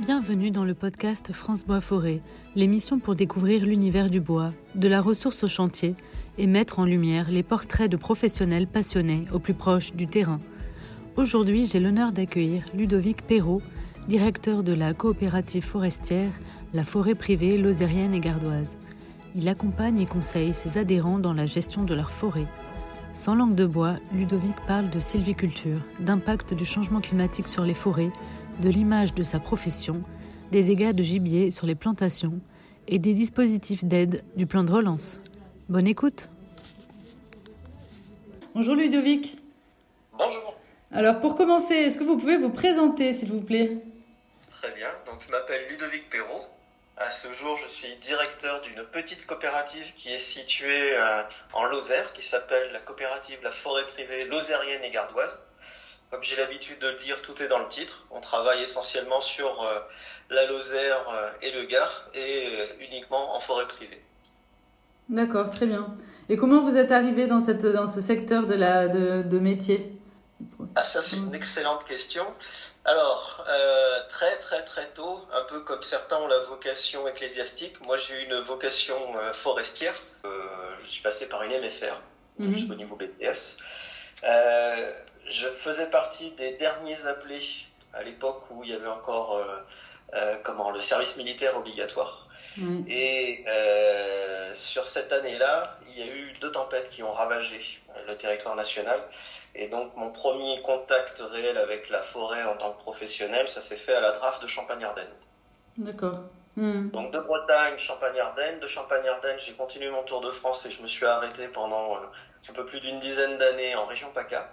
Bienvenue dans le podcast France Bois Forêt, l'émission pour découvrir l'univers du bois, de la ressource au chantier et mettre en lumière les portraits de professionnels passionnés au plus proche du terrain. Aujourd'hui, j'ai l'honneur d'accueillir Ludovic Perrault, directeur de la coopérative forestière La Forêt privée Lozérienne et Gardoise. Il accompagne et conseille ses adhérents dans la gestion de leur forêt. Sans langue de bois, Ludovic parle de sylviculture, d'impact du changement climatique sur les forêts, de l'image de sa profession, des dégâts de gibier sur les plantations et des dispositifs d'aide du plan de relance. Bonne écoute. Bonjour Ludovic. Bonjour. Alors pour commencer, est-ce que vous pouvez vous présenter s'il vous plaît? Très bien. Donc je m'appelle Ludovic Perrault. À ce jour, je suis directeur d'une petite coopérative qui est située euh, en Lozère, qui s'appelle la coopérative La Forêt Privée Lozérienne et Gardoise. Comme j'ai l'habitude de le dire, tout est dans le titre. On travaille essentiellement sur euh, la Lozère euh, et le Gard et uniquement en forêt privée. D'accord, très bien. Et comment vous êtes arrivé dans, cette, dans ce secteur de, la, de, de métier? Ah, Ça, c'est une excellente question. Alors, euh, très très très tôt, un peu comme certains ont la vocation ecclésiastique, moi j'ai eu une vocation euh, forestière. Euh, je suis passé par une MFR mhm. jusqu'au niveau BTS. Euh, je faisais partie des derniers appelés à l'époque où il y avait encore comment le service militaire obligatoire. Et sur cette année-là, il y a eu deux tempêtes qui ont ravagé le territoire national. Et donc mon premier contact réel avec la forêt en tant que professionnel, ça s'est fait à la draft de Champagne-Ardenne. D'accord. Hmm. Donc de Bretagne, Champagne-Ardenne. De Champagne-Ardenne, j'ai continué mon tour de France et je me suis arrêté pendant euh, un peu plus d'une dizaine d'années en région PACA.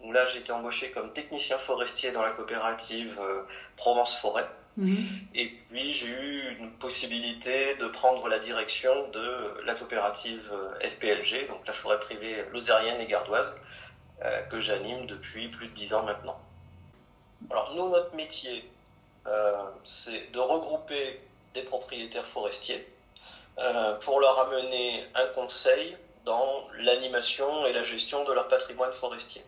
Où là, été embauché comme technicien forestier dans la coopérative euh, Provence Forêt. Hmm. Et puis, j'ai eu une possibilité de prendre la direction de la coopérative euh, FPLG, donc la forêt privée lozérienne et gardoise, euh, que j'anime depuis plus de dix ans maintenant. Alors nous, notre métier, euh, c'est de regrouper des propriétaires forestiers euh, pour leur amener un conseil dans l'animation et la gestion de leur patrimoine forestier.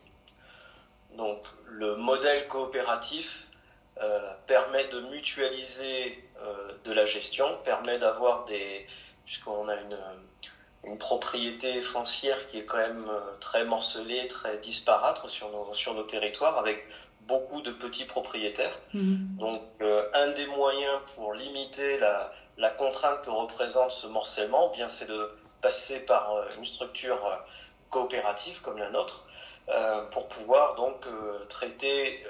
Donc le modèle coopératif permet de mutualiser de la gestion, permet d'avoir des, puisqu'on a une, une propriété foncière qui est quand même euh, très morcelée, très disparate sur nos, sur nos territoires, avec beaucoup de petits propriétaires. Mhm. Donc, euh, un des moyens pour limiter la, la, contrainte que représente ce morcellement, eh bien, c'est de passer par euh, une structure coopérative comme la nôtre, euh, pour pouvoir donc traiter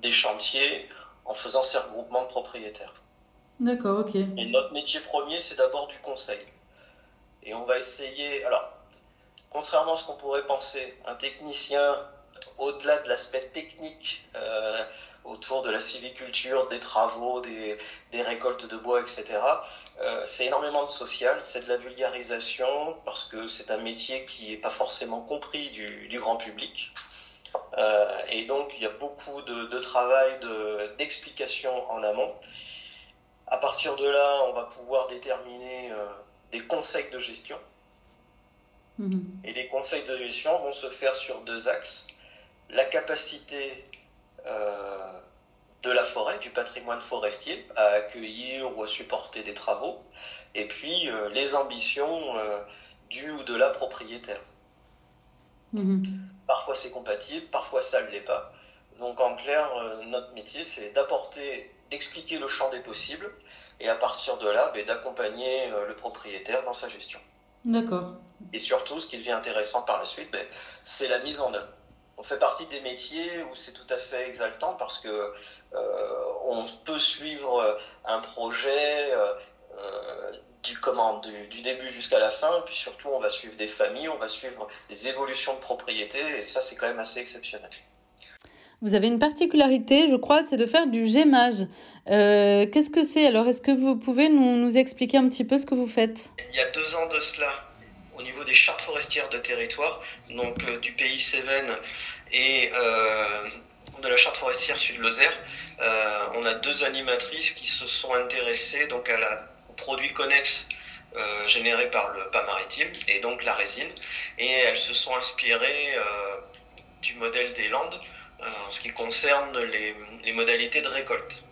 des chantiers en faisant ces regroupements de propriétaires. D'accord, ok. Et notre métier premier, c'est d'abord du conseil. Et on va essayer, alors, contrairement à ce qu'on pourrait penser, un technicien, au-delà de l'aspect technique euh, autour de la civiculture, des travaux, des, des récoltes de bois, etc., euh, c'est énormément de social, c'est de la vulgarisation, parce que c'est un métier qui n'est pas forcément compris du, du grand public. Euh, et donc, il y a beaucoup de, de travail d'explication en amont. À partir de là, on va pouvoir déterminer euh, des conseils de gestion. Mhm. Et les conseils de gestion vont se faire sur deux axes. La capacité euh, de la forêt, du patrimoine forestier, à accueillir ou à supporter des travaux, et puis euh, les ambitions euh, du ou de la propriétaire. Mhm. Parfois c'est compatible, parfois ça ne l'est pas. Donc en clair, notre métier, c'est d'apporter, d'expliquer le champ des possibles, et à partir de là, ben, d'accompagner euh, le propriétaire dans sa gestion. D'accord. Et surtout, ce qui devient intéressant par la suite, ben, c'est la mise en œuvre. On fait partie des métiers où c'est tout à fait exaltant parce que euh, on peut suivre euh, un projet du, comment, du, du début jusqu'à la fin, puis surtout on va suivre des familles, on va suivre des évolutions de propriété, et ça c'est quand même assez exceptionnel. Vous avez une particularité, je crois, c'est de faire du gémage. Euh, Qu'est-ce que c'est Alors, est-ce que vous pouvez nous, nous, expliquer un petit peu ce que vous faites? Il y a deux ans de cela, au niveau des chartes forestières de territoire, donc euh, du pays Cévennes et euh, de la charte forestière Sud-Lozère, euh, on a deux animatrices qui se sont intéressées donc à la, aux produits connexes euh, générés par le pas maritime et donc la résine, et elles se sont inspirées du modèle des Landes euh, en ce qui concerne les, les modalités de récolte.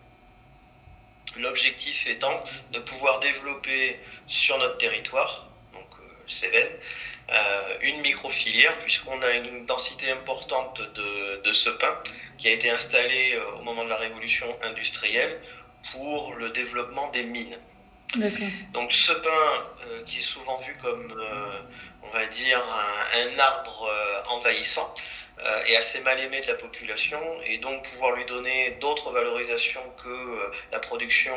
L'objectif étant de pouvoir développer sur notre territoire, donc Cévennes, une micro-filière, puisqu'on a une densité importante de, de ce pain qui a été installé au moment de la révolution industrielle pour le développement des mines. Donc ce pain euh, qui est souvent vu comme, euh, on va dire, un, arbre euh, envahissant, est assez mal aimé de la population et donc pouvoir lui donner d'autres valorisations que la production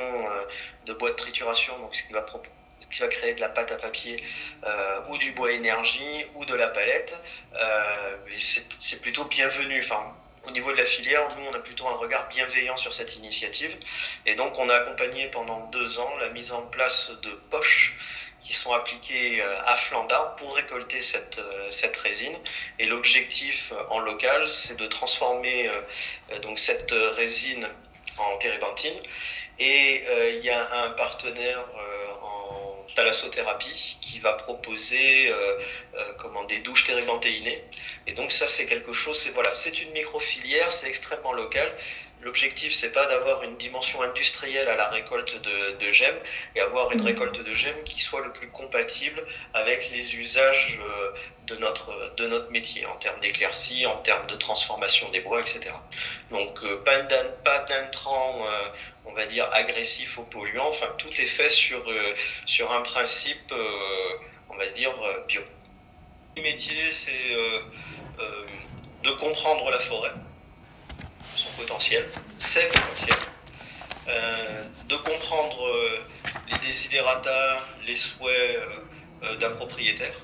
de bois de trituration, donc ce qui va, qui va créer de la pâte à papier ou du bois énergie ou de la palette, c'est plutôt bienvenu. Enfin, au niveau de la filière, nous, on a plutôt un regard bienveillant sur cette initiative. Et donc, on a accompagné pendant deux ans la mise en place de poches qui sont appliquées euh, à flanc pour récolter cette, euh, cette résine. Et l'objectif euh, en local, c'est de transformer donc cette résine en térébenthine. Et il y a un partenaire thalassothérapie qui va proposer euh, euh, comment, des douches térébenthéinées. Et donc ça, c'est quelque chose, c'est voilà, c'est une micro-filière, c'est extrêmement local. L'objectif, c'est pas d'avoir une dimension industrielle à la récolte de, de gemmes et avoir une mmh. récolte de gemmes qui soit le plus compatible avec les usages euh, de notre, de notre métier en termes d'éclaircie, en termes de transformation des bois, etc. Donc pas d'intrants on va dire, agressif aux polluants. Enfin, tout est fait sur, euh, sur un principe, euh, on va dire, euh, bio. Le métier, c'est de comprendre la forêt, son potentiel, ses potentiels, de comprendre les désidératas, les souhaits d'un propriétaire.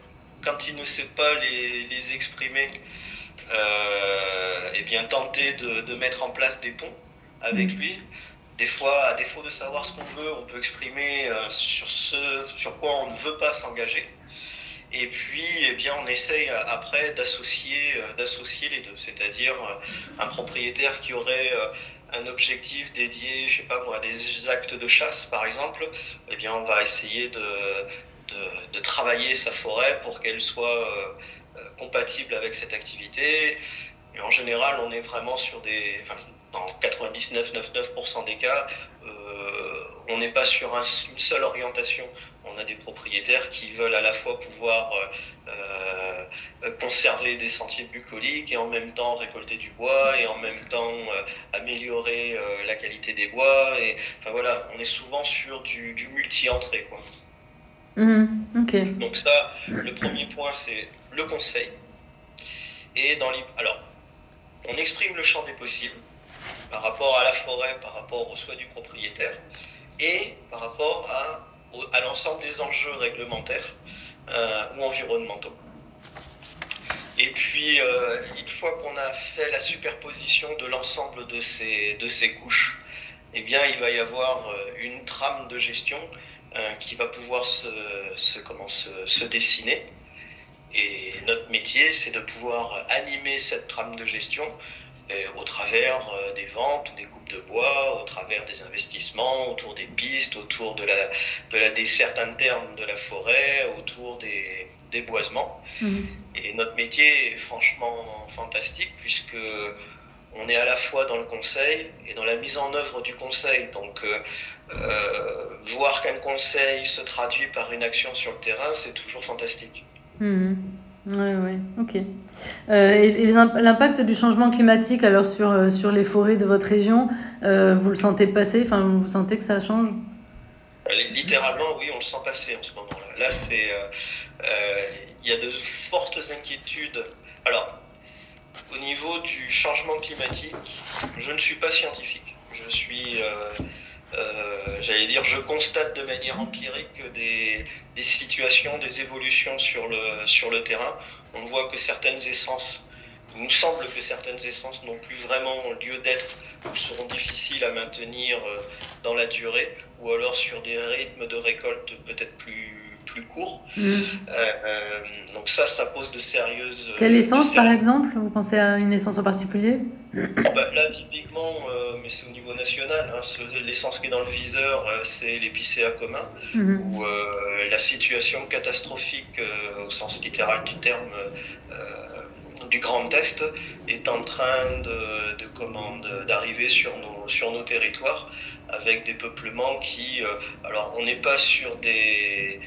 Quand il ne sait pas les, les exprimer, eh bien tenter de, de mettre en place des ponts avec mmh. lui des fois, à défaut de savoir ce qu'on veut, on peut exprimer euh, sur ce sur quoi on ne veut pas s'engager. Et puis, eh bien, on essaye euh, après d'associer, euh, d'associer les deux. C'est-à-dire un propriétaire qui aurait un objectif dédié, je sais pas à des actes de chasse, par exemple. Eh bien, on va essayer de, de, travailler sa forêt pour qu'elle soit compatible avec cette activité. Et en général, on est vraiment sur des, dans 99,99% des cas, euh, on n'est pas sur une seule orientation. On a des propriétaires qui veulent à la fois pouvoir euh, euh, conserver des sentiers bucoliques et en même temps récolter du bois et en même temps améliorer la qualité des bois. Et, enfin voilà, on est souvent sur du, multi-entrée. Quoi. Mmh, Donc ça, le premier point, c'est le conseil. Et dans les... Alors, on exprime le champ des possibles par rapport à la forêt, par rapport aux soins du propriétaire et par rapport à, l'ensemble des enjeux réglementaires euh, ou environnementaux. Et puis, euh, une fois qu'on a fait la superposition de l'ensemble de ces, couches, eh bien, il va y avoir euh, une trame de gestion qui va pouvoir se, se dessiner. Et notre métier, c'est de pouvoir animer cette trame de gestion au travers euh, des ventes des coupes de bois, au travers des investissements, autour des pistes, autour de la, de la desserte interne de la forêt, autour des, des boisements. Mhm. Et notre métier est franchement fantastique puisque on est à la fois dans le conseil et dans la mise en œuvre du conseil. Donc, euh, euh, voir qu'un conseil se traduit par une action sur le terrain, c'est toujours fantastique. Mhm. Oui, oui, ok. Euh, et, l'impact du changement climatique alors sur, euh, sur les forêts de votre région, euh, vous le sentez passer? Enfin, vous sentez que ça change? Littéralement, oui, on le sent passer en ce moment-là. Là, c'est, il y a de fortes inquiétudes. Alors, au niveau du changement climatique, je ne suis pas scientifique. Je suis euh, j'allais dire, je constate de manière empirique des, situations, des évolutions sur le, sur le terrain. On voit que certaines essences, il nous semble que certaines essences n'ont plus vraiment lieu d'être ou seront difficiles à maintenir euh, dans la durée, ou alors sur des rythmes de récolte peut-être plus plus courts. Mm. Euh, donc ça, ça pose de sérieuses... Quelle essence, par exemple? Vous pensez à une essence en particulier? Bah, Là, typiquement, mais c'est au niveau national. Hein. L'essence qui est dans le viseur, euh, c'est l'épicéa commun, mhm. où euh, la situation catastrophique, euh, au sens littéral du terme, du Grand Est est en train de, de d'arriver sur nos, sur nos territoires avec des peuplements qui, alors on n'est pas sur des,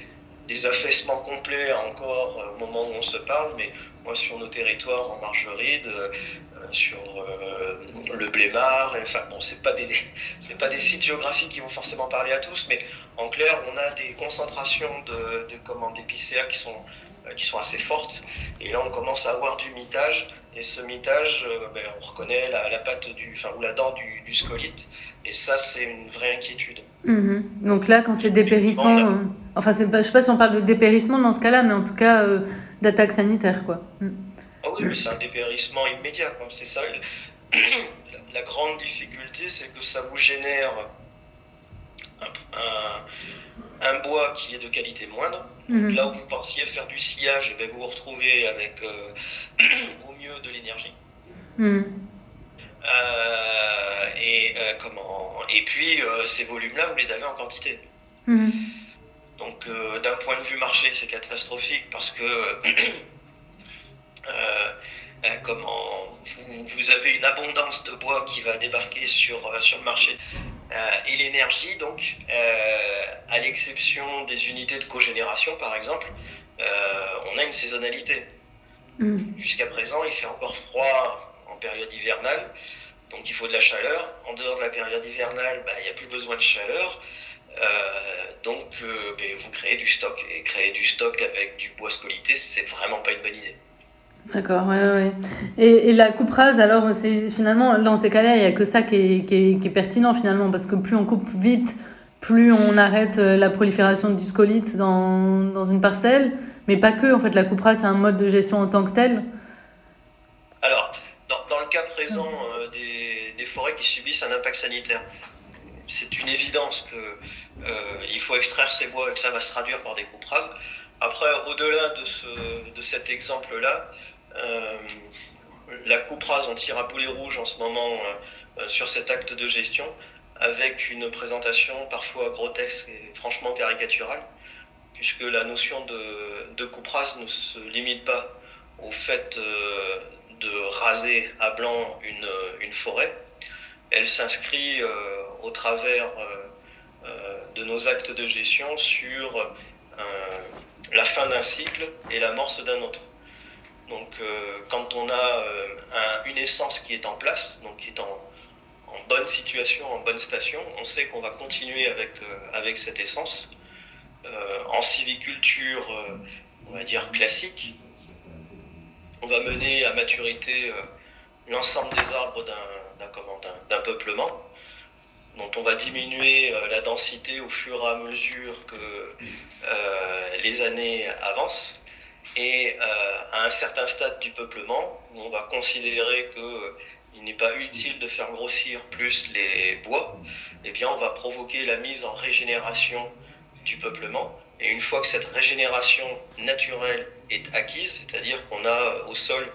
des affaissements complets encore au moment où on se parle, mais moi sur nos territoires en Margeride, sur le Blémard, enfin bon, c'est pas des c'est pas des sites géographiques qui vont forcément parler à tous, mais en clair, on a des concentrations de, de d'épicéa qui sont euh, qui sont assez fortes. Et là, on commence à avoir du mitage. Et ce mitage, euh, ben, on reconnaît la, la, patte du, enfin, ou la dent du, du scolite. Et ça, c'est une vraie inquiétude. Mhm. Donc là, quand c'est dépérissant, euh, enfin, c'est pas, je sais pas si on parle de dépérissement dans ce cas-là, mais en tout cas euh, d'attaque sanitaire, quoi. Mhm. Ah oui, mais c'est un dépérissement immédiat. C'est ça. la, grande difficulté, c'est que ça vous génère un, un, un bois qui est de qualité moindre Mmh. Là où vous pensiez faire du sillage, et eh bien vous vous retrouvez avec euh, au mieux de l'énergie. Mmh. Euh, et, euh, comment... et puis ces volumes-là, vous les avez en quantité. Mmh. Donc d'un point de vue marché, c'est catastrophique parce que comment vous, vous, avez une abondance de bois qui va débarquer sur, sur le marché. Euh, et l'énergie, donc, euh, à l'exception des unités de cogénération, par exemple, euh, on a une saisonnalité. Mm. Jusqu'à présent, il fait encore froid en période hivernale, donc il faut de la chaleur. En dehors de la période hivernale, bah, il n'y a plus besoin de chaleur. Donc, ben, vous créez du stock. Et créer du stock avec du bois scolité, c'est vraiment pas une bonne idée. D'accord, ouais, ouais. Et, et, la coupe rase, alors, c'est finalement, dans ces cas-là, il n'y a que ça qui est, qui, est, qui est, pertinent finalement, parce que plus on coupe vite, plus on arrête euh, la prolifération du scolite dans, dans une parcelle, mais pas que, en fait, la coupe rase, c'est un mode de gestion en tant que tel. Alors, dans, dans le cas présent euh, des, des, forêts qui subissent un impact sanitaire, c'est une évidence que euh, il faut extraire ces bois et que ça va se traduire par des coupes rases. Après, au-delà de, ce, de cet exemple-là, euh, la coupe rase en tire à boulet rouge en ce moment euh, sur cet acte de gestion, avec une présentation parfois grotesque et franchement caricaturale, puisque la notion de, de ne se limite pas au fait euh, de raser à blanc une, une forêt. Elle s'inscrit euh, au travers euh, de nos actes de gestion sur la fin d'un cycle et l'amorce d'un autre. Donc euh, quand on a euh, un, une essence qui est en place, donc qui est en, bonne situation, en bonne station, on sait qu'on va continuer avec, euh, avec cette essence. Euh, en civiculture, euh, on va dire classique, on va mener à maturité euh, l'ensemble des arbres d'un peuplement dont on va diminuer la densité au fur et à mesure que les années avancent. Et euh, à un certain stade du peuplement, où on va considérer qu'il euh, n'est pas utile de faire grossir plus les bois, eh bien on va provoquer la mise en régénération du peuplement. Et une fois que cette régénération naturelle est acquise, c'est-à-dire qu'on a euh, au sol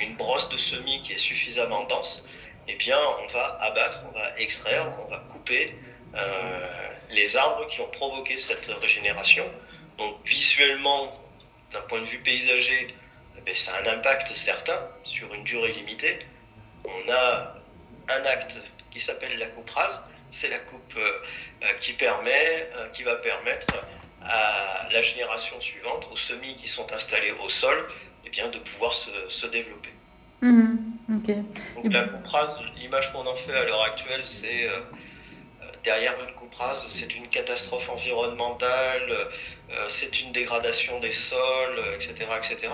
une brosse de semis qui est suffisamment dense, eh on va abattre, on va extraire, on va couper euh, les arbres qui ont provoqué cette régénération. Donc visuellement, d'un point de vue paysager, eh ben, ça a un impact certain sur une durée limitée. On a un acte qui s'appelle la coupe rase. C'est la coupe euh, euh qui permet, qui va permettre à la génération suivante, aux semis qui sont installés au sol, eh de pouvoir se développer. Okay. Donc la coupe rase, l'image qu'on en fait à l'heure actuelle, c'est euh, derrière une coupe rase, c'est une catastrophe environnementale, euh, c'est une dégradation des sols, etc., euh, etc.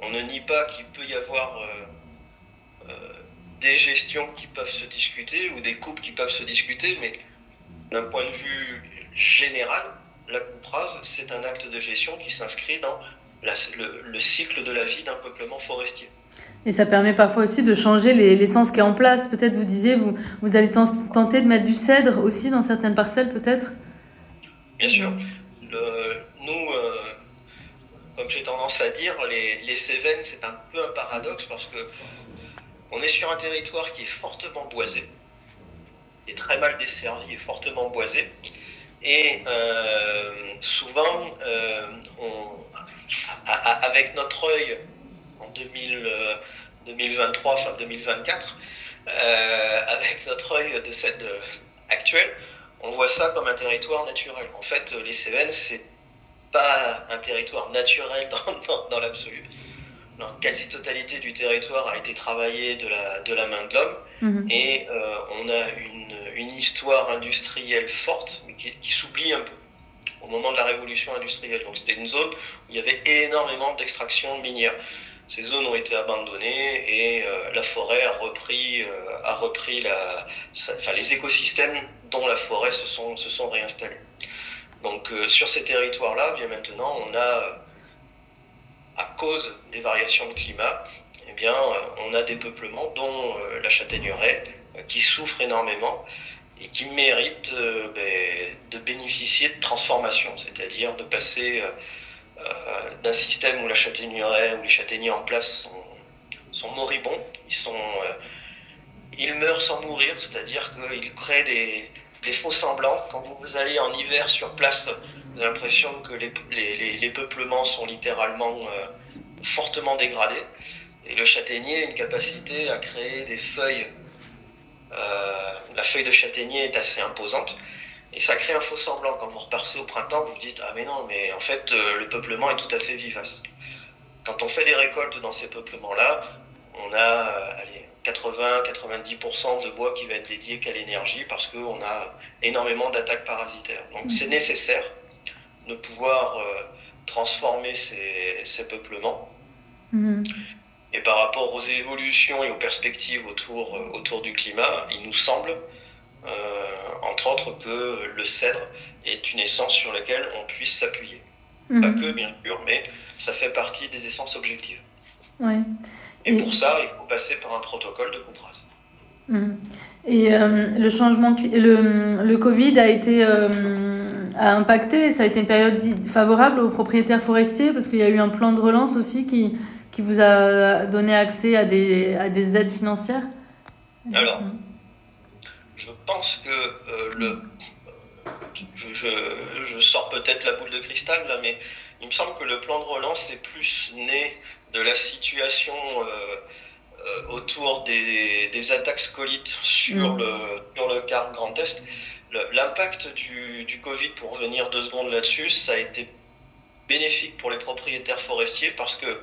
On ne nie pas qu'il peut y avoir euh, des gestions qui peuvent se discuter ou des coupes qui peuvent se discuter, mais d'un point de vue général, la coupe rase, c'est un acte de gestion qui s'inscrit dans le, cycle de la vie d'un peuplement forestier. Et ça permet parfois aussi de changer l'essence qui est en place. Peut-être vous disiez, vous, vous allez tenter de mettre du cèdre aussi dans certaines parcelles, peut-être? Bien sûr. Nous, euh, comme j'ai tendance à dire, les, les Cévennes, c'est un peu un paradoxe parce que on est sur un territoire qui est fortement boisé, est très mal desservi et fortement boisé. Et euh, souvent, euh, avec notre œil en 2000, 2023, enfin 2024, avec notre œil de cette actuelle, on voit ça comme un territoire naturel. En fait, les Cévennes, c'est pas un territoire naturel dans, dans, l'absolu. La quasi-totalité du territoire a été travaillée de la, de la main de l'homme mhm. et euh, on a une, une, histoire industrielle forte, mais qui, qui s'oublie un peu au moment de la révolution industrielle. Donc c'était une zone où il y avait énormément d'extraction minière. Ces zones ont été abandonnées et euh, la forêt a repris, euh, a repris la, enfin, les écosystèmes dont la forêt se sont, se sont réinstallés. Donc euh, sur ces territoires-là, bien maintenant, on a, à cause des variations de climat, eh bien, on a des peuplements, dont la châtaigneraie, qui souffrent énormément et qui méritent ben, de bénéficier de transformation, c'est-à-dire de passer euh, d'un système où la châtaigneraie, où les châtaigniers en place sont, moribonds, euh, ils meurent sans mourir, c'est-à-dire qu'ils créent des, faux semblants. Quand vous allez en hiver sur place, vous avez l'impression que les, peuplements sont littéralement euh, fortement dégradés. Et le châtaignier a une capacité à créer des feuilles. la feuille de châtaignier est assez imposante. Et ça crée un faux semblant. Quand vous repartez au printemps, vous vous dites Ah, mais non, mais en fait, euh, le peuplement est tout à fait vivace. Quand on fait des récoltes dans ces peuplements-là, on a 80-90% de bois qui va être dédié qu'à l'énergie parce qu'on a énormément d'attaques parasitaires. Donc c'est nécessaire de pouvoir euh, transformer ces, peuplements. Mm-hmm. Et par rapport aux évolutions et aux perspectives autour, euh, autour du climat, il nous semble euh, entre autres que le cèdre est une essence sur laquelle on puisse s'appuyer. Mhm. Pas que, bien sûr, mais ça fait partie des essences objectives. Et, pour ça, il faut passer par un protocole de couperage. Mhm. Et euh, le changement, le, le, Covid a été euh, a impacté. Ça a été une période favorable aux propriétaires forestiers parce qu'il y a eu un plan de relance aussi qui, qui vous a donné accès à des, à des aides financières? Alors, mhm je pense que euh, le. Je, sors peut-être la boule de cristal là, mais il me semble que le plan de relance est plus né de la situation euh, euh, autour des, attaques scolites sur, mm. le, sur le quart Grand Est. L'impact du, du Covid, pour revenir deux secondes là-dessus, ça a été bénéfique pour les propriétaires forestiers parce que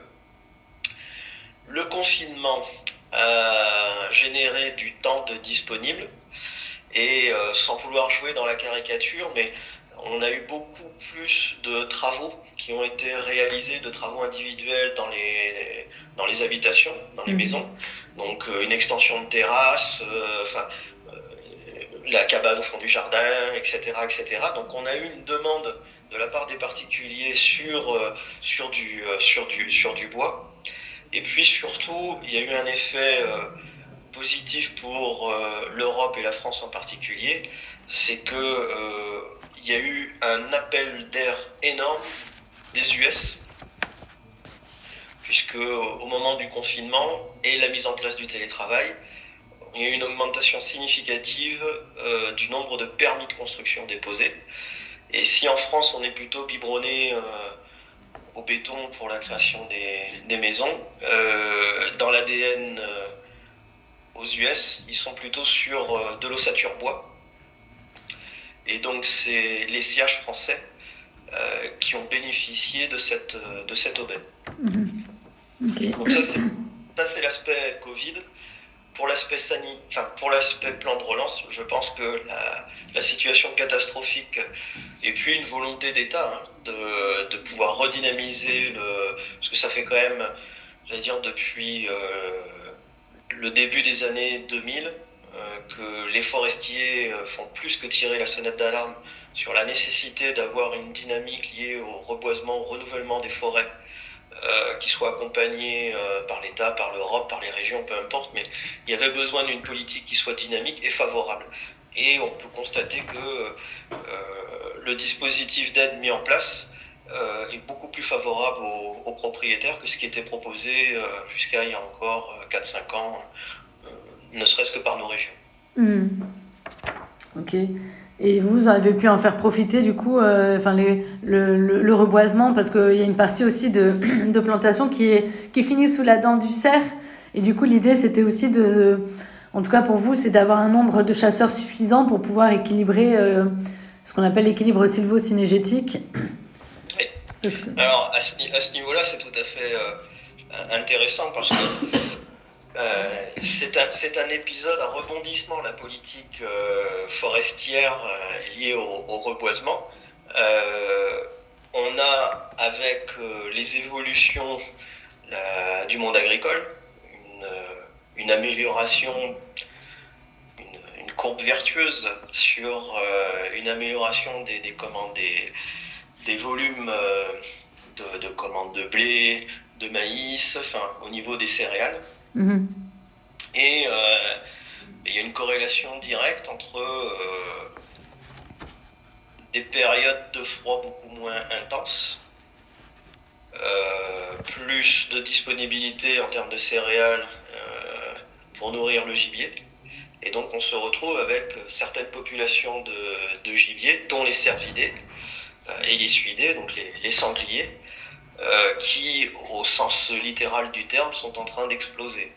le confinement a généré du temps de disponible et euh, sans vouloir jouer dans la caricature, mais on a eu beaucoup plus de travaux qui ont été réalisés, de travaux individuels dans les, dans les habitations, dans les mhm. maisons. Donc euh, une extension de terrasse, euh, enfin la cabane au fond du jardin, etc., etc. Donc on a eu une demande de la part des particuliers sur, sur, du, sur, du, sur du bois. Et puis surtout, il y a eu un effet positif pour euh, l'Europe et la France en particulier, c'est que euh, il y a eu un appel d'air énorme des US, puisque au moment du confinement et la mise en place du télétravail, il y a eu une augmentation significative euh, du nombre de permis de construction déposés. Et si en France on est plutôt biberonné au béton pour la création des, des maisons, dans l'ADN aux US, ils sont plutôt sur euh, de l'ossature bois. Et donc, c'est les sièges français euh, qui ont bénéficié de cette, euh, de cette aubaine. Mhm. Donc, ça, c'est l'aspect Covid. Pour l'aspect enfin, pour l'aspect plan de relance, je pense que la, la, situation catastrophique et puis une volonté d'État hein, de, de, pouvoir redynamiser le, parce que ça fait quand même, j'allais dire depuis le début des années 2000 euh, que les forestiers euh, font plus que tirer la sonnette d'alarme sur la nécessité d'avoir une dynamique liée au reboisement, au renouvellement des forêts, euh, qui soit accompagnée par l'État, par l'Europe, par les régions, peu importe, mais il y avait besoin d'une politique qui soit dynamique et favorable. Et on peut constater que le dispositif d'aide mis en place euh, est beaucoup plus favorable aux, propriétaires que ce qui était proposé euh, jusqu'à il y a encore 4-5 euh, ans, ne serait-ce que par nos régions. Hmm. Ok. Et vous, avez pu en faire profiter du coup, enfin le, le, reboisement, parce qu'il y a une partie aussi de, plantation qui, est, qui finit sous la dent du cerf Et du coup, l'idée, c'était aussi de, en tout cas pour vous, c'est d'avoir un nombre de chasseurs suffisant pour pouvoir équilibrer ce qu'on appelle l'équilibre Alors, à ce, niveau-là, c'est tout à fait intéressant parce que euh, c'est un, épisode, un rebondissement, la politique euh, forestière euh, liée au, reboisement. on a, avec les évolutions du monde agricole, une, amélioration, une, courbe vertueuse sur une amélioration des, des, des, volumes de, de commandes de blé, de maïs, enfin, au niveau des céréales. Mhm. Et euh, il y a une corrélation directe entre euh, des périodes de froid beaucoup moins intenses, euh, plus de disponibilité en termes de céréales pour nourrir le gibier. Et donc on se retrouve avec certaines populations de, gibier, dont les cervidés et les suidés, donc les sangliers, euh, qui, au sens littéral du terme, sont en train d'exploser.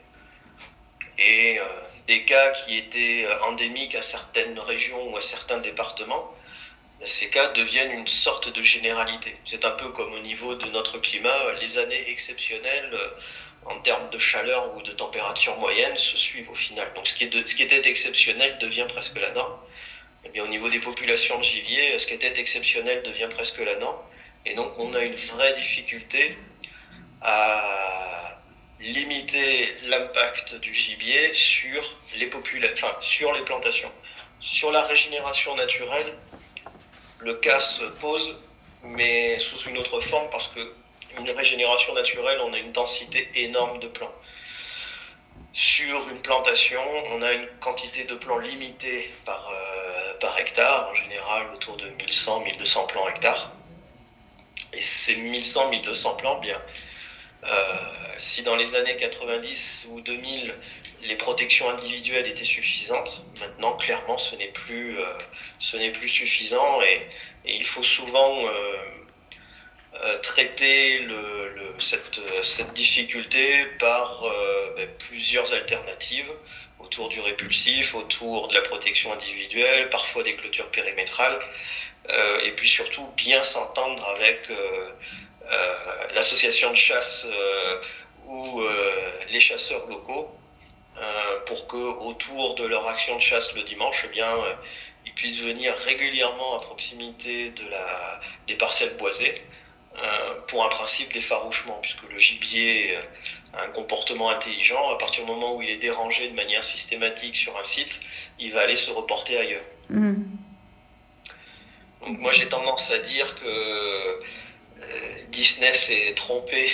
Et euh, des cas qui étaient euh, endémiques à certaines régions ou à certains départements, ces cas deviennent une sorte de généralité. C'est un peu comme au niveau de notre climat, les années exceptionnelles en termes de chaleur ou de température moyenne se suivent au final. Donc ce qui était exceptionnel devient presque la norme. Eh bien, au niveau des populations de gibier, ce qui était exceptionnel devient presque la norme. Et donc on a une vraie difficulté à limiter l'impact du gibier sur les, enfin, sur les plantations. Sur la régénération naturelle, le cas se pose, mais sous une autre forme parce que une régénération naturelle, on a une densité énorme de plants. Sur une plantation, on a une quantité de plants limitée par, euh, par hectare, en général autour de 1100-1200 plants hectares. Et ces 1100, 1200 plants, bien, euh, si dans les années 90 ou 2000, les protections individuelles étaient suffisantes, maintenant, clairement, ce n'est plus, euh, ce n'est plus suffisant et, il faut souvent euh, traiter le, cette, difficulté par ben, plusieurs alternatives autour du répulsif, autour de la protection individuelle, parfois des clôtures périmétrales. Euh, et puis surtout bien s'entendre avec euh, euh, l'association de chasse ou les chasseurs locaux pour que autour de leur action de chasse le dimanche, eh bien, ils puissent venir régulièrement à proximité des parcelles boisées pour un principe d'effarouchement, puisque le gibier a un comportement intelligent. À partir du moment où il est dérangé de manière systématique sur un site, il va aller se reporter ailleurs. Mmh moi j'ai tendance à dire que euh, Disney s'est trompé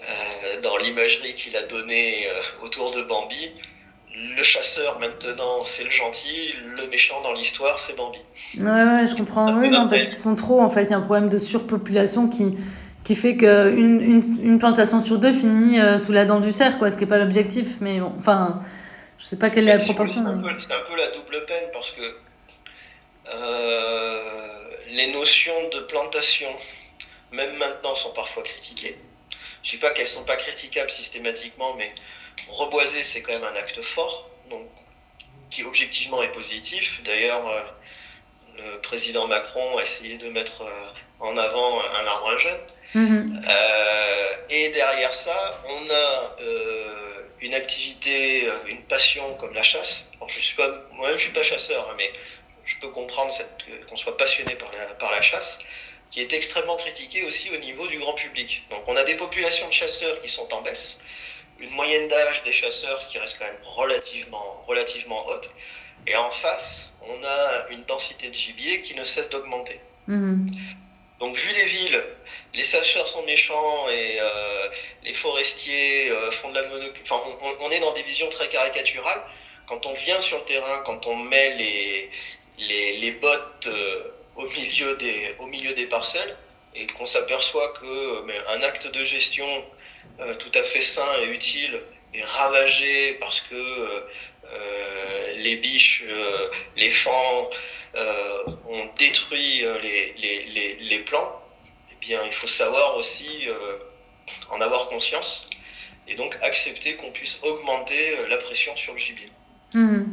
euh, dans l'imagerie qu'il a donnée euh, autour de Bambi. Le chasseur maintenant c'est le gentil, le méchant dans l'histoire c'est Bambi. Ouais, ouais, je comprends. Oui, non, parce qu'ils sont trop en fait. Il y a un problème de surpopulation qui, qui fait qu'une une, une, plantation sur deux finit sous la dent du cerf, quoi, ce qui n'est pas l'objectif. Mais bon, enfin, je sais pas quelle est la proportion. C'est un, un, peu la double peine parce que. Euh, les notions de plantation, même maintenant, sont parfois critiquées. Je ne dis pas qu'elles ne sont pas critiquables systématiquement, mais reboiser, c'est quand même un acte fort, donc, qui objectivement est positif. D'ailleurs, euh, le président Macron a essayé de mettre euh, en avant un arbre à jeune. Mhm. Euh, et derrière ça, on a une activité, une passion comme la chasse. je suis pas, moi-même, je suis pas chasseur, hein, mais je peux comprendre qu'on soit passionné par la, par la chasse, qui est extrêmement critiquée aussi au niveau du grand public. Donc on a des populations de chasseurs qui sont en baisse, une moyenne d'âge des chasseurs qui reste quand même relativement, relativement haute, et en face, on a une densité de gibier qui ne cesse d'augmenter. Mhm. Donc vu les villes, les chasseurs sont méchants et euh, les forestiers euh, font de la monoculture. Enfin, on, on, est dans des visions très caricaturales. Quand on vient sur le terrain, quand on met les, les, bottes euh, au, milieu des, au milieu des parcelles et qu'on s'aperçoit que euh, un acte de gestion euh, tout à fait sain et utile est ravagé parce que les biches, les fans ont détruit les, les, les, plants, eh bien, il faut savoir aussi en avoir conscience et donc accepter qu'on puisse augmenter la pression sur le gibier. Mmh.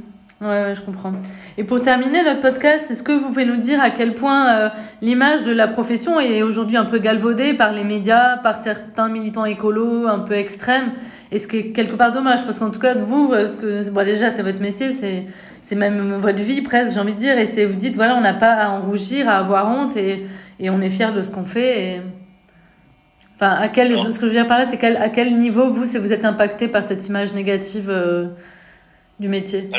Ouais, je comprends. Et pour terminer notre podcast, est-ce que vous pouvez nous dire à quel point euh, l'image de la profession est aujourd'hui un peu galvaudée par les médias, par certains militants écolos un peu extrêmes? Et ce qui est quelque part dommage, parce qu'en tout cas, vous, euh, ce que, bon, déjà, c'est votre métier, c'est, c'est même votre vie presque, j'ai envie de dire, et c'est, vous dites, voilà, on n'a pas à en rougir, à avoir honte, et, et on est fier de ce qu'on fait. Enfin, à quel, ce que je veux dire par là, c'est quel, à quel niveau vous, vous êtes impacté par cette image négative euh, du métier?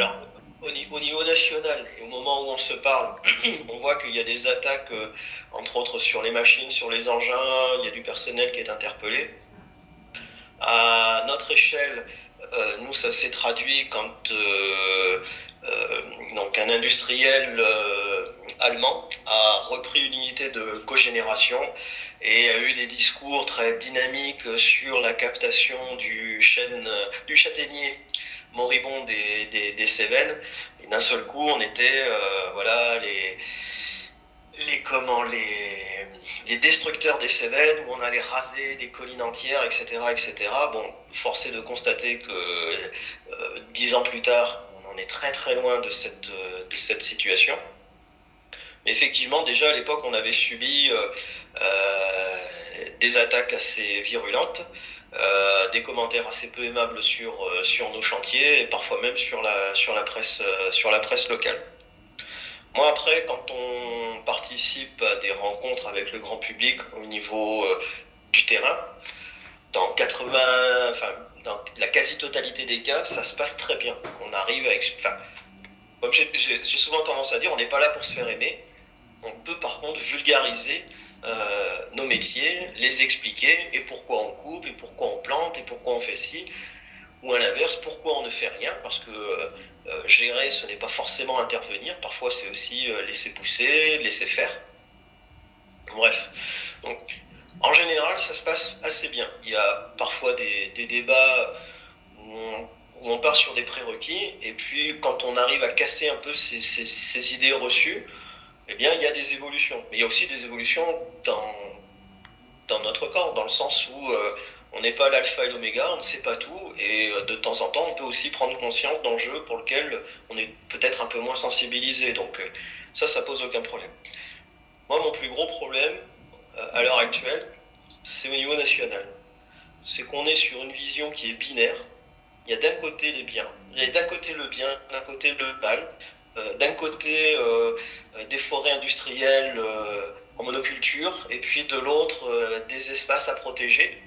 Au niveau national, et au moment où on se parle, on voit qu'il y a des attaques, euh, entre autres sur les machines, sur les engins, il y a du personnel qui est interpellé. À notre échelle, euh, nous, ça s'est traduit quand euh, donc un industriel allemand a repris une unité de cogénération et a eu des discours très dynamiques sur la captation du, chêne, du châtaignier moribond des, des, Cévennes. D'un seul coup, on était, euh, voilà, les, les, les, destructeurs des Cévennes, où on allait raser des collines entières, etc., etc. Bon, forcé de constater que euh, dix ans plus tard, on en est très très loin de cette, de cette situation. Mais effectivement, déjà à l'époque, on avait subi euh, des attaques assez virulentes. Euh, des commentaires assez peu aimables sur, euh, sur nos chantiers et parfois même sur la, sur la, presse, euh, sur la presse locale. Moi après, quand on participe à des rencontres avec le grand public au niveau du terrain, dans 80, enfin, dans la quasi-totalité des cas, ça se passe très bien. On arrive à, enfin, comme j'ai souvent tendance à dire, on n'est pas là pour se faire aimer. On peut par contre vulgariser euh, nos métiers, les expliquer et pourquoi on coupe et pourquoi on plante et pourquoi on fait ci. Ou à l'inverse, pourquoi on ne fait rien parce que euh, euh, gérer, ce n'est pas forcément intervenir. Parfois, c'est aussi laisser pousser, laisser faire. Bref. Donc, en général, ça se passe assez bien. Il y a parfois des, débats où on, part sur des prérequis, et puis quand on arrive à casser un peu ces idées reçues, eh bien, il y a des évolutions. Mais il y a aussi des évolutions dans, dans notre corps, dans le sens où euh, on n'est pas l'alpha et l'oméga, on ne sait pas tout, et euh, de temps en temps, on peut aussi prendre conscience d'enjeux pour lesquels on est peut-être un peu moins sensibilisé. Donc, euh, ça, ça pose aucun problème. Moi, mon plus gros problème, à l'heure actuelle, c'est au niveau national. C'est qu'on est sur une vision qui est binaire. Il y a d'un côté les biens, il y a d'un côté le bien, d'un côté le mal, d'un côté euh, des forêts industrielles euh, en monoculture et puis de l'autre euh, des espaces à protéger.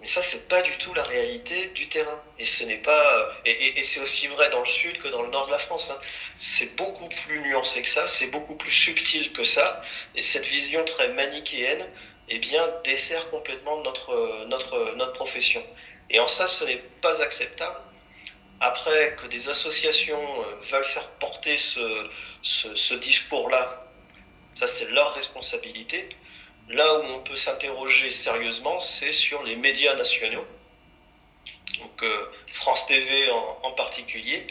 Mais ça, c'est pas du tout la réalité du terrain. Et ce n'est pas, et, c'est aussi vrai dans le sud que dans le nord de la France. Hein. C'est beaucoup plus nuancé que ça, c'est beaucoup plus subtil que ça. Et cette vision très manichéenne, eh bien, dessert complètement notre, notre, notre profession. Et en ça, ce n'est pas acceptable. Après, que des associations veulent faire porter ce, ce, discours-là, ça c'est leur responsabilité. Là où on peut s'interroger sérieusement, c'est sur les médias nationaux, donc euh, France TV en, particulier,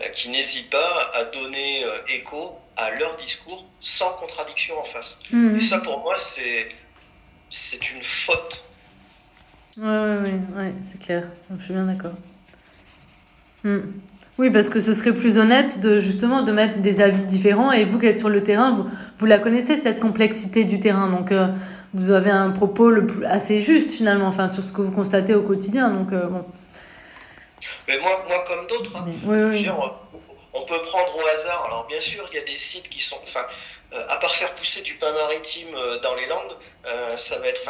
euh, qui n'hésitent pas à donner euh, écho à leur discours sans contradiction en face. Mmh. Et ça pour moi, c'est, c'est une faute. Oui, ouais, ouais, c'est clair, je suis bien d'accord. Mmh. Oui, parce que ce serait plus honnête de justement de mettre des avis différents et vous qui êtes sur le terrain, vous, vous la connaissez cette complexité du terrain, donc euh, vous avez un propos le plus, assez juste finalement, enfin sur ce que vous constatez au quotidien, donc euh, bon. Mais moi, moi comme d'autres, hein, on peut prendre au hasard. Alors bien sûr, il y a des sites qui sont, enfin, euh, à part faire pousser du pain maritime dans les Landes, ça va être,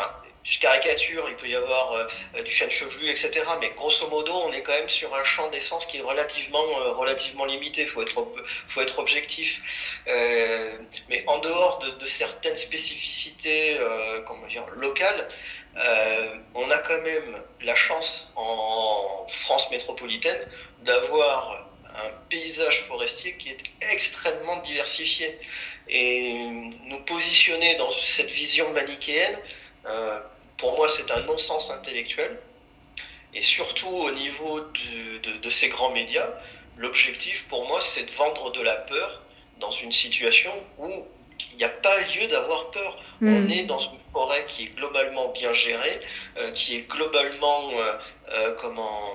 je caricature, il peut y avoir euh, du chêne chevelu, etc. Mais grosso modo, on est quand même sur un champ d'essence qui est relativement, euh, relativement limité. Il faut être, faut être objectif. Euh, mais en dehors de, certaines spécificités comment dire, locales, on a quand même la chance en France métropolitaine d'avoir un paysage forestier qui est extrêmement diversifié. Et nous positionner dans cette vision manichéenne, euh, pour moi, c'est un non-sens intellectuel. Et surtout au niveau de, ces grands médias, l'objectif pour moi, c'est de vendre de la peur dans une situation où il n'y a pas lieu d'avoir peur. On hmm. est dans une forêt qui est globalement bien gérée, euh, qui est globalement euh, euh, comment,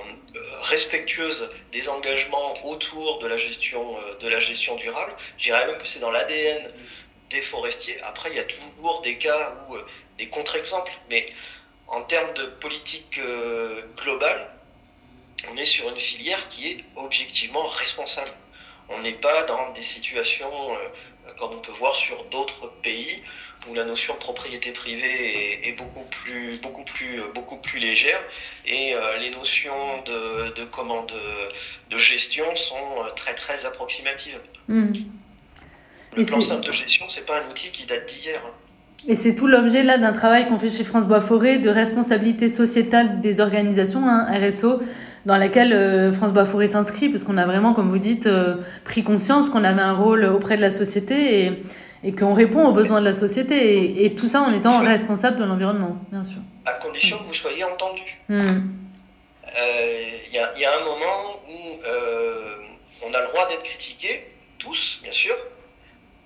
respectueuse des engagements autour de la gestion, de la gestion durable. Je dirais même que c'est dans l'ADN des forestiers. Après, il y a toujours des cas où des contre-exemples, mais en termes de politique globale, on est sur une filière qui est objectivement responsable. On n'est pas dans des situations comme on peut voir sur d'autres pays où la notion de propriété privée est, beaucoup plus beaucoup plus beaucoup plus légère et euh, les notions de, de comment de, gestion sont euh, très très approximatives. Hmm. Le plan simple de gestion, c'est pas un outil qui date d'hier. Et c'est tout l'objet là d'un travail qu'on fait chez France Bois Forêt de responsabilité sociétale des organisations, hein, RSO, dans laquelle euh, France Bois Forêt s'inscrit, parce qu'on a vraiment, comme vous dites, euh, pris conscience qu'on avait un rôle auprès de la société et, et qu'on répond aux besoins de la société, et, tout ça en étant responsable de l'environnement, bien sûr. À condition que vous soyez entendu. Hmm. Euh, il y, y, a un moment où on a le droit d'être critiqué, tous, bien sûr,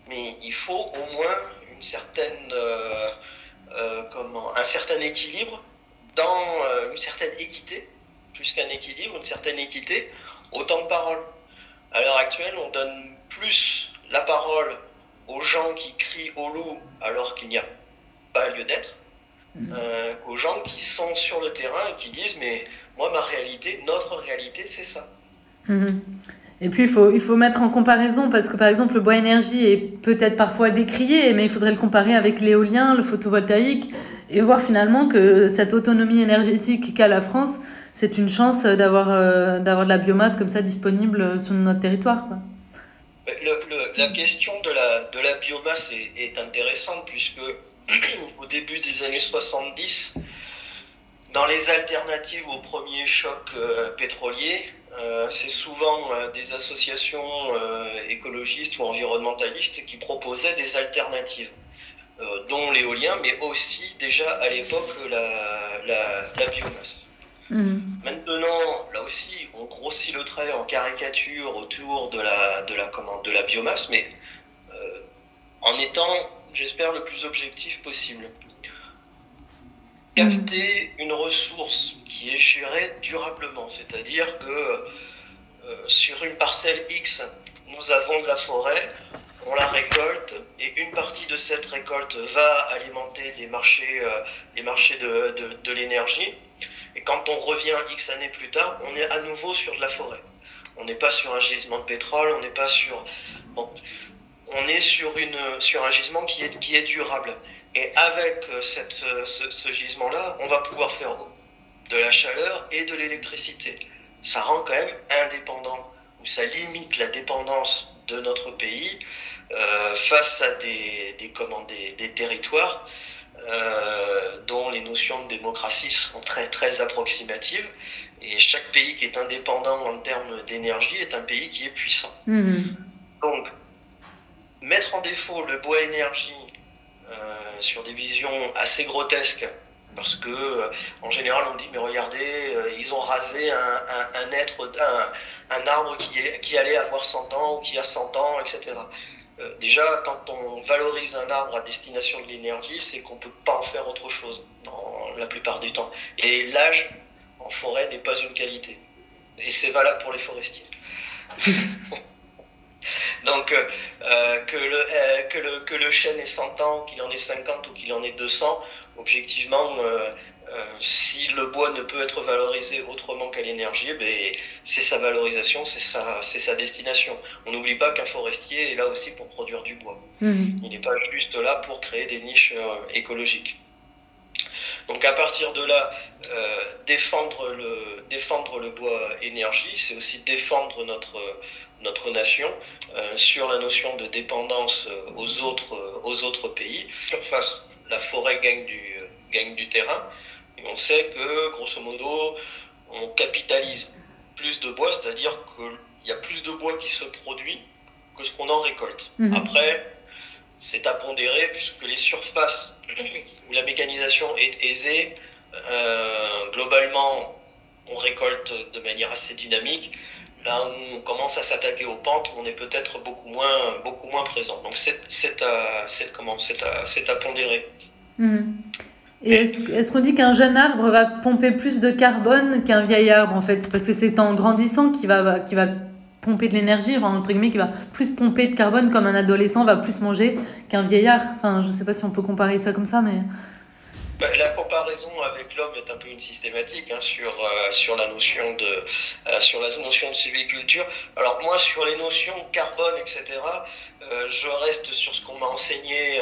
mais il faut au moins une certaine, comment, un certain équilibre dans une certaine équité plus qu'un équilibre, une certaine équité, autant de paroles. À l'heure actuelle, on donne plus la parole aux gens qui crient au loup alors qu'il n'y a pas lieu d'être, mmh. euh, qu'aux gens qui sont sur le terrain et qui disent mais moi ma réalité, notre réalité c'est ça. Mmh. Et puis il faut, il faut mettre en comparaison parce que par exemple le bois énergie est peut-être parfois décrié, mais il faudrait le comparer avec l'éolien, le photovoltaïque et voir finalement que cette autonomie énergétique qu'a la France, c'est une chance d'avoir euh, de la biomasse comme ça disponible sur notre territoire. Quoi. la question de la, de la biomasse est, intéressante puisque au début des années 70, dans les alternatives au premier choc euh, pétrolier, euh, c'est souvent des associations écologistes ou environnementalistes qui proposaient des alternatives, dont l'éolien, mais aussi déjà à l'époque la, la biomasse. Mm. Maintenant, là aussi, on grossit le trait en caricature autour de la, de la, commande, de la biomasse, mais euh, en étant, j'espère, le plus objectif possible. Capter une ressource qui gérée durablement, c'est-à-dire que euh, sur une parcelle X, nous avons de la forêt, on la récolte et une partie de cette récolte va alimenter les marchés, euh, de, l'énergie. Et quand on revient X années plus tard, on est à nouveau sur de la forêt. On n'est pas sur un gisement de pétrole, on n'est pas sur. On est sur, un gisement qui est durable. Et avec euh, cette, euh, ce, gisement-là, on va pouvoir faire de la chaleur et de l'électricité. Ça rend quand même indépendant, ou ça limite la dépendance de notre pays euh, face à des, des, comment, des, des territoires euh, dont les notions de démocratie sont très très approximatives. Et chaque pays qui est indépendant en termes d'énergie est un pays qui est puissant. Mhm. Donc, mettre en défaut le bois énergie sur des visions assez grotesques, parce que euh, en général on dit mais regardez, ils ont rasé un, un, être, un, un arbre qui, est, qui allait avoir 100 ans ou qui a 100 ans, etc. Euh, déjà, quand on valorise un arbre à destination de l'énergie, c'est qu'on ne peut pas en faire autre chose dans la plupart du temps. Et l'âge en forêt n'est pas une qualité. Et c'est valable pour les forestiers. Donc, euh, euh, que, le, que, le, que le chêne ait 100 ans, qu'il en ait 50 ou qu'il en ait 200, objectivement, euh, si le bois ne peut être valorisé autrement qu'à l'énergie, ben, c'est sa valorisation, c'est sa, sa destination. On n'oublie pas qu'un forestier est là aussi pour produire du bois. Mhm. Il n'est pas juste là pour créer des niches euh, écologiques. Donc à partir de là, euh, défendre, le, défendre le bois énergie, c'est aussi défendre notre, notre nation sur la notion de dépendance aux autres, aux autres pays. Surface, la forêt gagne du, gagne du terrain on sait que, grosso modo, on capitalise plus de bois, c'est-à-dire qu'il y a plus de bois qui se produit que ce qu'on en récolte. Mhm. Après, c'est à pondérer puisque les surfaces où la mécanisation est aisée, euh, globalement, on récolte de manière assez dynamique, là où on commence à s'attaquer aux pentes, on est peut-être beaucoup moins, beaucoup moins présent. Donc c'est à, comment, à, à pondérer. Hmm. Et est-ce qu'on dit qu'un jeune arbre va pomper plus de carbone qu'un vieil arbre en fait? Parce que c'est en grandissant qu'il va, qu'il va pomper de l'énergie, entre guillemets, qui va plus pomper de carbone comme un adolescent va plus manger qu'un vieillard. Enfin, je sais pas si on peut comparer ça comme ça, mais... Bah, la comparaison avec l'homme est un peu une systématique hein, sur, euh, sur, la notion de, euh, sur la notion de sylviculture. Alors moi, sur les notions carbone, etc., euh, je reste sur ce qu'on m'a enseigné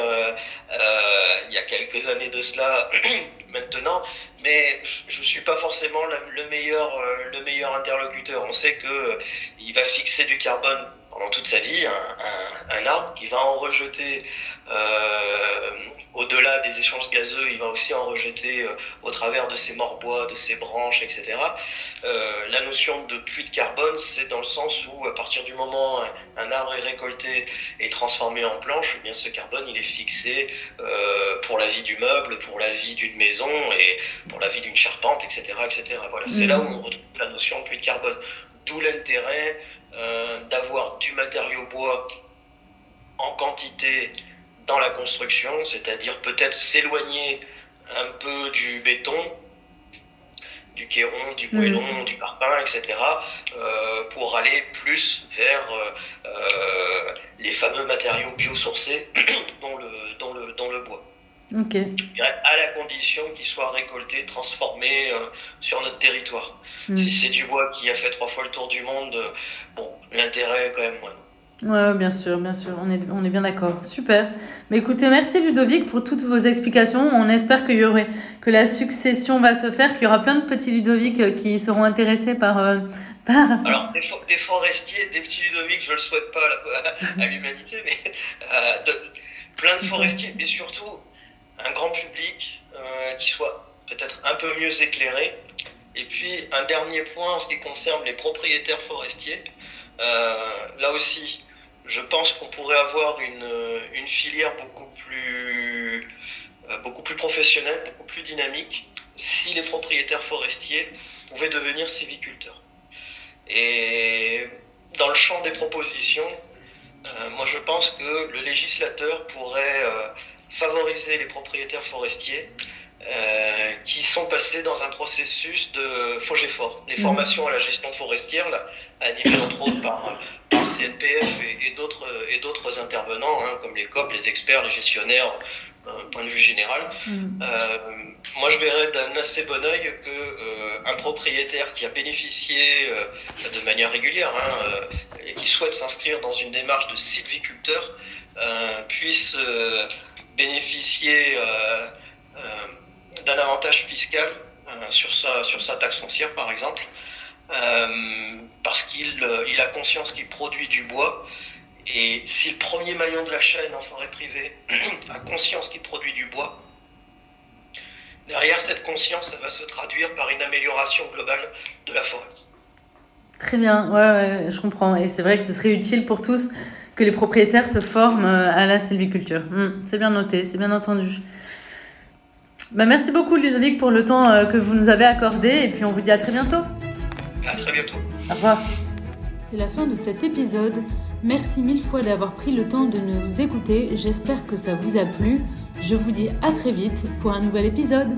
il y a quelques années de cela maintenant, mais je ne suis pas forcément le, meilleur, le meilleur interlocuteur. On sait qu'il va fixer du carbone pendant toute sa vie, un, un, arbre qui va en rejeter au-delà des échanges gazeux, il va aussi en rejeter euh, au travers de ses morbois, de ses branches, etc. Euh, la notion de puits de carbone, c'est dans le sens où à partir du moment où un, arbre est récolté et transformé en planche, eh bien ce carbone il est fixé euh, pour la vie du meuble, pour la vie d'une maison et pour la vie d'une charpente, etc., etc. Voilà, c'est là où on retrouve la notion de puits de carbone. D'où l'intérêt d'avoir du matériau bois en quantité dans la construction, c'est-à-dire peut-être s'éloigner un peu du béton, du kéron, du moellon, mm. du parpaing, etc., euh, pour aller plus vers euh, euh, les fameux matériaux biosourcés dans, le, dans, le, dans le bois. À la condition qu'ils soient récoltés, transformés sur notre territoire. Mm. Si c'est du bois qui a fait trois fois le tour du monde, bon, l'intérêt est quand même moins. Ouais, bien sûr, bien sûr, on est, on est bien d'accord. Super. Mais écoutez, merci Ludovic pour toutes vos explications. On espère qu'il y aurait, que la succession va se faire, qu'il y aura plein de petits Ludovic euh, qui seront intéressés par. Euh, par... Alors, des, forestiers, des petits Ludovic, je le souhaite pas à, l'humanité, mais euh, plein de forestiers, mais surtout un grand public qui soit peut-être un peu mieux éclairé. Et puis, un dernier point en ce qui concerne les propriétaires forestiers. là aussi, je pense qu'on pourrait avoir une, une, filière beaucoup plus, euh, beaucoup plus professionnelle, beaucoup plus dynamique, si les propriétaires forestiers pouvaient devenir civiculteurs. Et dans le champ des propositions, euh, moi je pense que le législateur pourrait euh, favoriser les propriétaires forestiers qui sont passés dans un processus de FOGEFOR, des mmh. formations à la gestion forestière, là, animées entre autres par CNPF et, d'autres et d'autres intervenants, hein, comme les COP, les experts, les gestionnaires, d'un point de vue général. Mm. Euh, moi, je verrais d'un assez bon oeil que euh, un propriétaire qui a bénéficié euh, de manière régulière hein, et qui souhaite s'inscrire dans une démarche de sylviculteur puisse bénéficier d'un avantage fiscal sur sa sur sa taxe foncière, par exemple. Euh, parce qu'il euh, a conscience qu'il produit du bois. Et si le premier maillon de la chaîne en forêt privée a conscience qu'il produit du bois, derrière cette conscience, ça va se traduire par une amélioration globale de la forêt. Très bien, ouais, ouais je comprends. Et c'est vrai que ce serait utile pour tous que les propriétaires se forment euh, à la sylviculture. Hmm, c'est bien noté, c'est bien entendu. Bah, merci beaucoup Ludovic pour le temps que vous nous avez accordé et puis on vous dit à très bientôt. À très bientôt. Au revoir. C'est la fin de cet épisode. Merci mille fois d'avoir pris le temps de nous écouter. J'espère que ça vous a plu. Je vous dis à très vite pour un nouvel épisode.